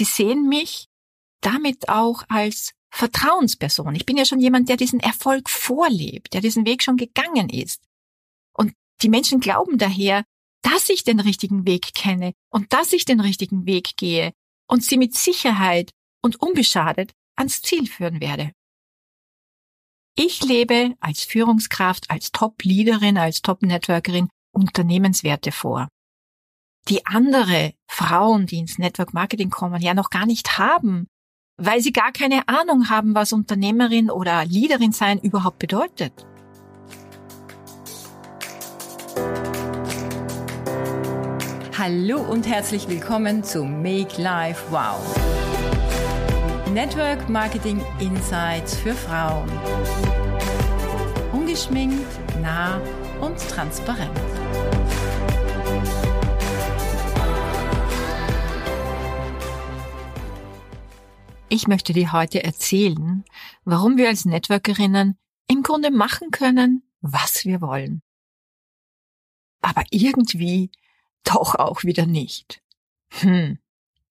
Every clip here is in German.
Sie sehen mich damit auch als Vertrauensperson. Ich bin ja schon jemand, der diesen Erfolg vorlebt, der diesen Weg schon gegangen ist. Und die Menschen glauben daher, dass ich den richtigen Weg kenne und dass ich den richtigen Weg gehe und sie mit Sicherheit und unbeschadet ans Ziel führen werde. Ich lebe als Führungskraft, als Top-Leaderin, als Top-Networkerin Unternehmenswerte vor, die andere Frauen, die ins Network Marketing kommen, ja noch gar nicht haben, weil sie gar keine Ahnung haben, was Unternehmerin oder Leaderin sein überhaupt bedeutet. Hallo und herzlich willkommen zu Make Life Wow. Network Marketing Insights für Frauen. Ungeschminkt, nah und transparent. Ich möchte dir heute erzählen, warum wir als Networkerinnen im Grunde machen können, was wir wollen. Aber irgendwie doch auch wieder nicht. Hm.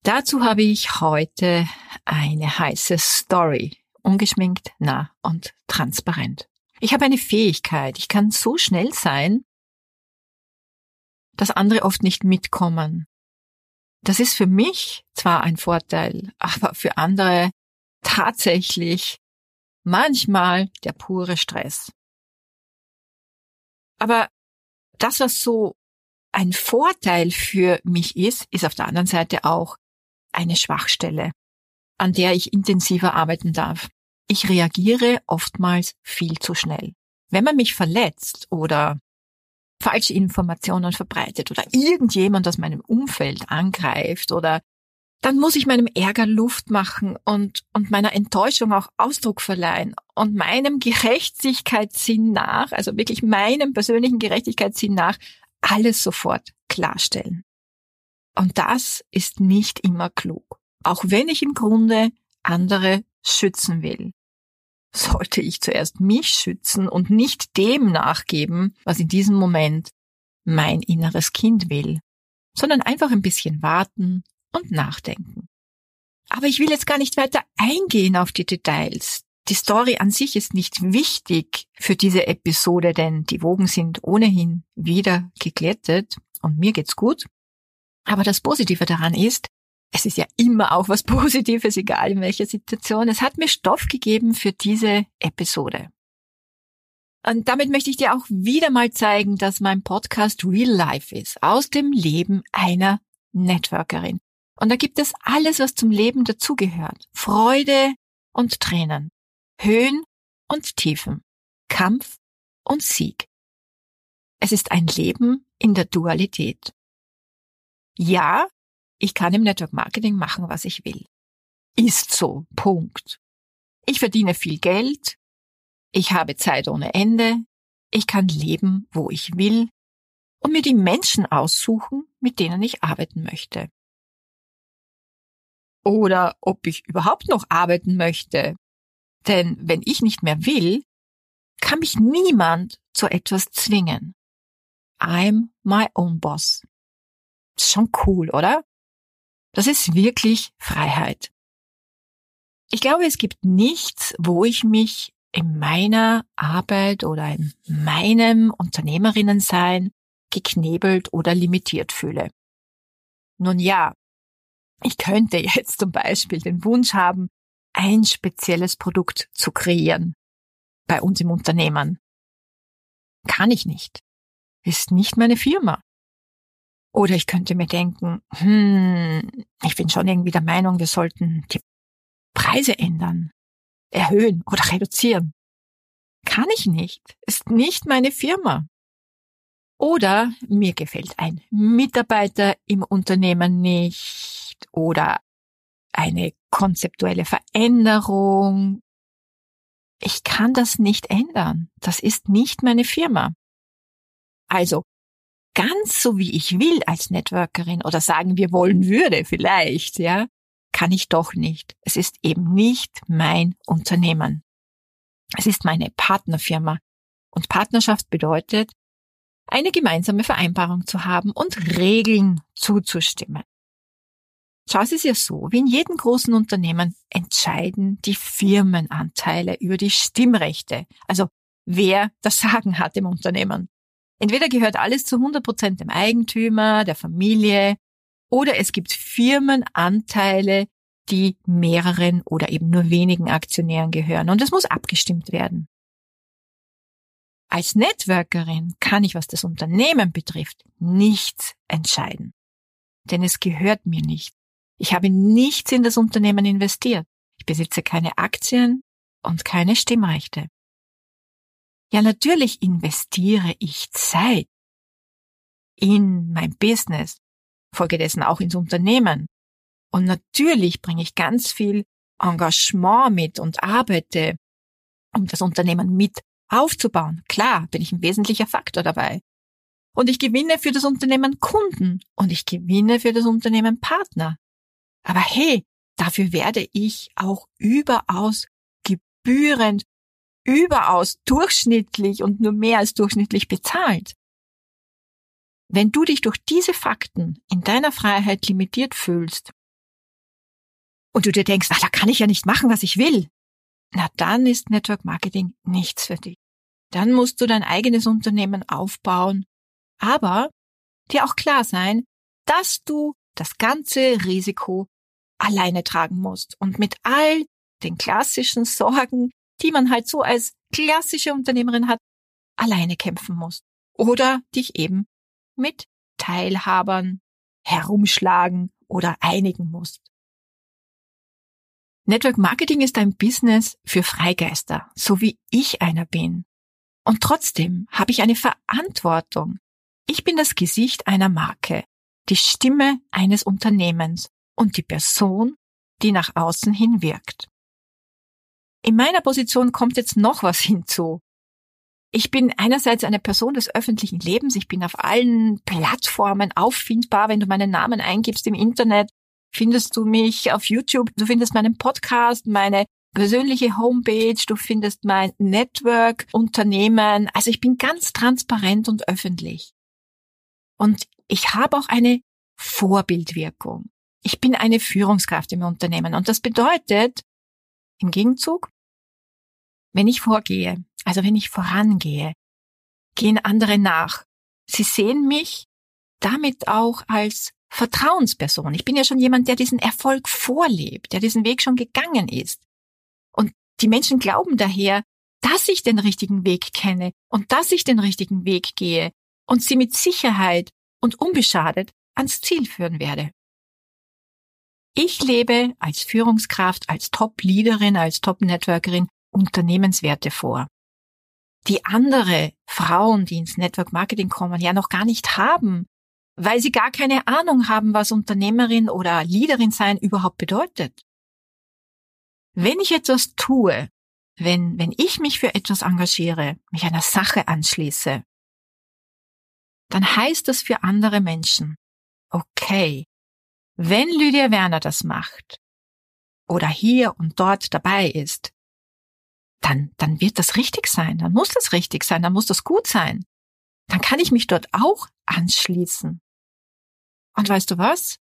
Dazu habe ich heute eine heiße Story. Ungeschminkt, nah und transparent. Ich habe eine Fähigkeit. Ich kann so schnell sein, dass andere oft nicht mitkommen. Das ist für mich zwar ein Vorteil, aber für andere tatsächlich manchmal der pure Stress. Aber das, was so ein Vorteil für mich ist, ist auf der anderen Seite auch eine Schwachstelle, an der ich intensiver arbeiten darf. Ich reagiere oftmals viel zu schnell. Wenn man mich verletzt oder falsche Informationen verbreitet oder irgendjemand aus meinem Umfeld angreift oder dann muss ich meinem Ärger Luft machen und, und meiner Enttäuschung auch Ausdruck verleihen und meinem Gerechtigkeitssinn nach, also wirklich meinem persönlichen Gerechtigkeitssinn nach, alles sofort klarstellen. Und das ist nicht immer klug. Auch wenn ich im Grunde andere schützen will sollte ich zuerst mich schützen und nicht dem nachgeben, was in diesem Moment mein inneres Kind will, sondern einfach ein bisschen warten und nachdenken. Aber ich will jetzt gar nicht weiter eingehen auf die Details. Die Story an sich ist nicht wichtig für diese Episode, denn die Wogen sind ohnehin wieder geglättet und mir geht's gut. Aber das Positive daran ist, es ist ja immer auch was Positives, egal in welcher Situation. Es hat mir Stoff gegeben für diese Episode. Und damit möchte ich dir auch wieder mal zeigen, dass mein Podcast Real Life ist, aus dem Leben einer Networkerin. Und da gibt es alles, was zum Leben dazugehört. Freude und Tränen, Höhen und Tiefen, Kampf und Sieg. Es ist ein Leben in der Dualität. Ja, ich kann im Network Marketing machen, was ich will. Ist so. Punkt. Ich verdiene viel Geld. Ich habe Zeit ohne Ende. Ich kann leben, wo ich will und mir die Menschen aussuchen, mit denen ich arbeiten möchte. Oder ob ich überhaupt noch arbeiten möchte. Denn wenn ich nicht mehr will, kann mich niemand zu etwas zwingen. I'm my own boss. Schon cool, oder? Das ist wirklich Freiheit. Ich glaube, es gibt nichts, wo ich mich in meiner Arbeit oder in meinem Unternehmerinnensein geknebelt oder limitiert fühle. Nun ja, ich könnte jetzt zum Beispiel den Wunsch haben, ein spezielles Produkt zu kreieren bei uns im Unternehmen. Kann ich nicht. Ist nicht meine Firma. Oder ich könnte mir denken, hm, ich bin schon irgendwie der Meinung, wir sollten die Preise ändern, erhöhen oder reduzieren. Kann ich nicht, ist nicht meine Firma. Oder mir gefällt ein Mitarbeiter im Unternehmen nicht oder eine konzeptuelle Veränderung. Ich kann das nicht ändern. Das ist nicht meine Firma. Also ganz so wie ich will als Networkerin oder sagen wir wollen würde vielleicht, ja, kann ich doch nicht. Es ist eben nicht mein Unternehmen. Es ist meine Partnerfirma. Und Partnerschaft bedeutet, eine gemeinsame Vereinbarung zu haben und Regeln zuzustimmen. Schau, es ist ja so, wie in jedem großen Unternehmen entscheiden die Firmenanteile über die Stimmrechte. Also wer das Sagen hat im Unternehmen. Entweder gehört alles zu 100 Prozent dem Eigentümer, der Familie, oder es gibt Firmenanteile, die mehreren oder eben nur wenigen Aktionären gehören. Und es muss abgestimmt werden. Als Networkerin kann ich, was das Unternehmen betrifft, nichts entscheiden. Denn es gehört mir nicht. Ich habe nichts in das Unternehmen investiert. Ich besitze keine Aktien und keine Stimmrechte. Ja, natürlich investiere ich Zeit in mein Business, folgedessen auch ins Unternehmen. Und natürlich bringe ich ganz viel Engagement mit und arbeite, um das Unternehmen mit aufzubauen. Klar, bin ich ein wesentlicher Faktor dabei. Und ich gewinne für das Unternehmen Kunden und ich gewinne für das Unternehmen Partner. Aber hey, dafür werde ich auch überaus gebührend, überaus durchschnittlich und nur mehr als durchschnittlich bezahlt. Wenn du dich durch diese Fakten in deiner Freiheit limitiert fühlst und du dir denkst, ach, da kann ich ja nicht machen, was ich will, na dann ist Network Marketing nichts für dich. Dann musst du dein eigenes Unternehmen aufbauen, aber dir auch klar sein, dass du das ganze Risiko alleine tragen musst und mit all den klassischen Sorgen, die man halt so als klassische Unternehmerin hat, alleine kämpfen musst oder dich eben mit Teilhabern herumschlagen oder einigen musst. Network Marketing ist ein Business für Freigeister, so wie ich einer bin. Und trotzdem habe ich eine Verantwortung. Ich bin das Gesicht einer Marke, die Stimme eines Unternehmens und die Person, die nach außen hin wirkt. In meiner Position kommt jetzt noch was hinzu. Ich bin einerseits eine Person des öffentlichen Lebens. Ich bin auf allen Plattformen auffindbar. Wenn du meinen Namen eingibst im Internet, findest du mich auf YouTube. Du findest meinen Podcast, meine persönliche Homepage. Du findest mein Network, Unternehmen. Also ich bin ganz transparent und öffentlich. Und ich habe auch eine Vorbildwirkung. Ich bin eine Führungskraft im Unternehmen. Und das bedeutet, im Gegenzug, wenn ich vorgehe, also wenn ich vorangehe, gehen andere nach. Sie sehen mich damit auch als Vertrauensperson. Ich bin ja schon jemand, der diesen Erfolg vorlebt, der diesen Weg schon gegangen ist. Und die Menschen glauben daher, dass ich den richtigen Weg kenne und dass ich den richtigen Weg gehe und sie mit Sicherheit und unbeschadet ans Ziel führen werde. Ich lebe als Führungskraft, als Top-Leaderin, als Top-Networkerin Unternehmenswerte vor, die andere Frauen, die ins Network Marketing kommen, ja noch gar nicht haben, weil sie gar keine Ahnung haben, was Unternehmerin oder Leaderin sein überhaupt bedeutet. Wenn ich etwas tue, wenn, wenn ich mich für etwas engagiere, mich einer Sache anschließe, dann heißt das für andere Menschen, okay, wenn Lydia Werner das macht oder hier und dort dabei ist, dann, dann wird das richtig sein, dann muss das richtig sein, dann muss das gut sein. Dann kann ich mich dort auch anschließen. Und weißt du was?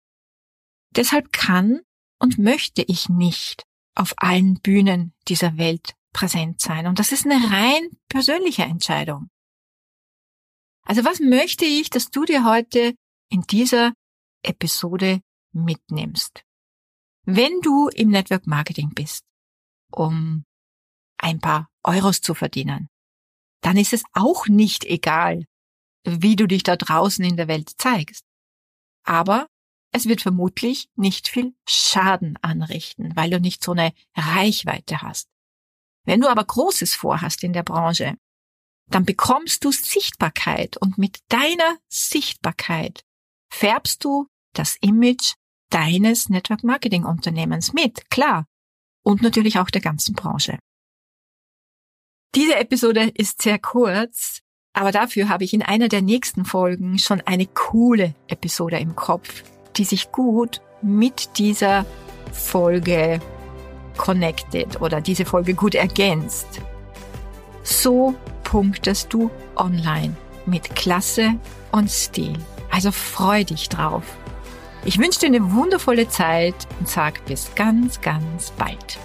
Deshalb kann und möchte ich nicht auf allen Bühnen dieser Welt präsent sein. Und das ist eine rein persönliche Entscheidung. Also was möchte ich, dass du dir heute in dieser Episode mitnimmst? Wenn du im Network Marketing bist, um ein paar Euros zu verdienen, dann ist es auch nicht egal, wie du dich da draußen in der Welt zeigst. Aber es wird vermutlich nicht viel Schaden anrichten, weil du nicht so eine Reichweite hast. Wenn du aber Großes vorhast in der Branche, dann bekommst du Sichtbarkeit und mit deiner Sichtbarkeit färbst du das Image deines Network Marketing Unternehmens mit, klar. Und natürlich auch der ganzen Branche. Diese Episode ist sehr kurz, aber dafür habe ich in einer der nächsten Folgen schon eine coole Episode im Kopf, die sich gut mit dieser Folge connected oder diese Folge gut ergänzt. So punktest du online mit Klasse und Stil. Also freu dich drauf. Ich wünsche dir eine wundervolle Zeit und sag bis ganz, ganz bald.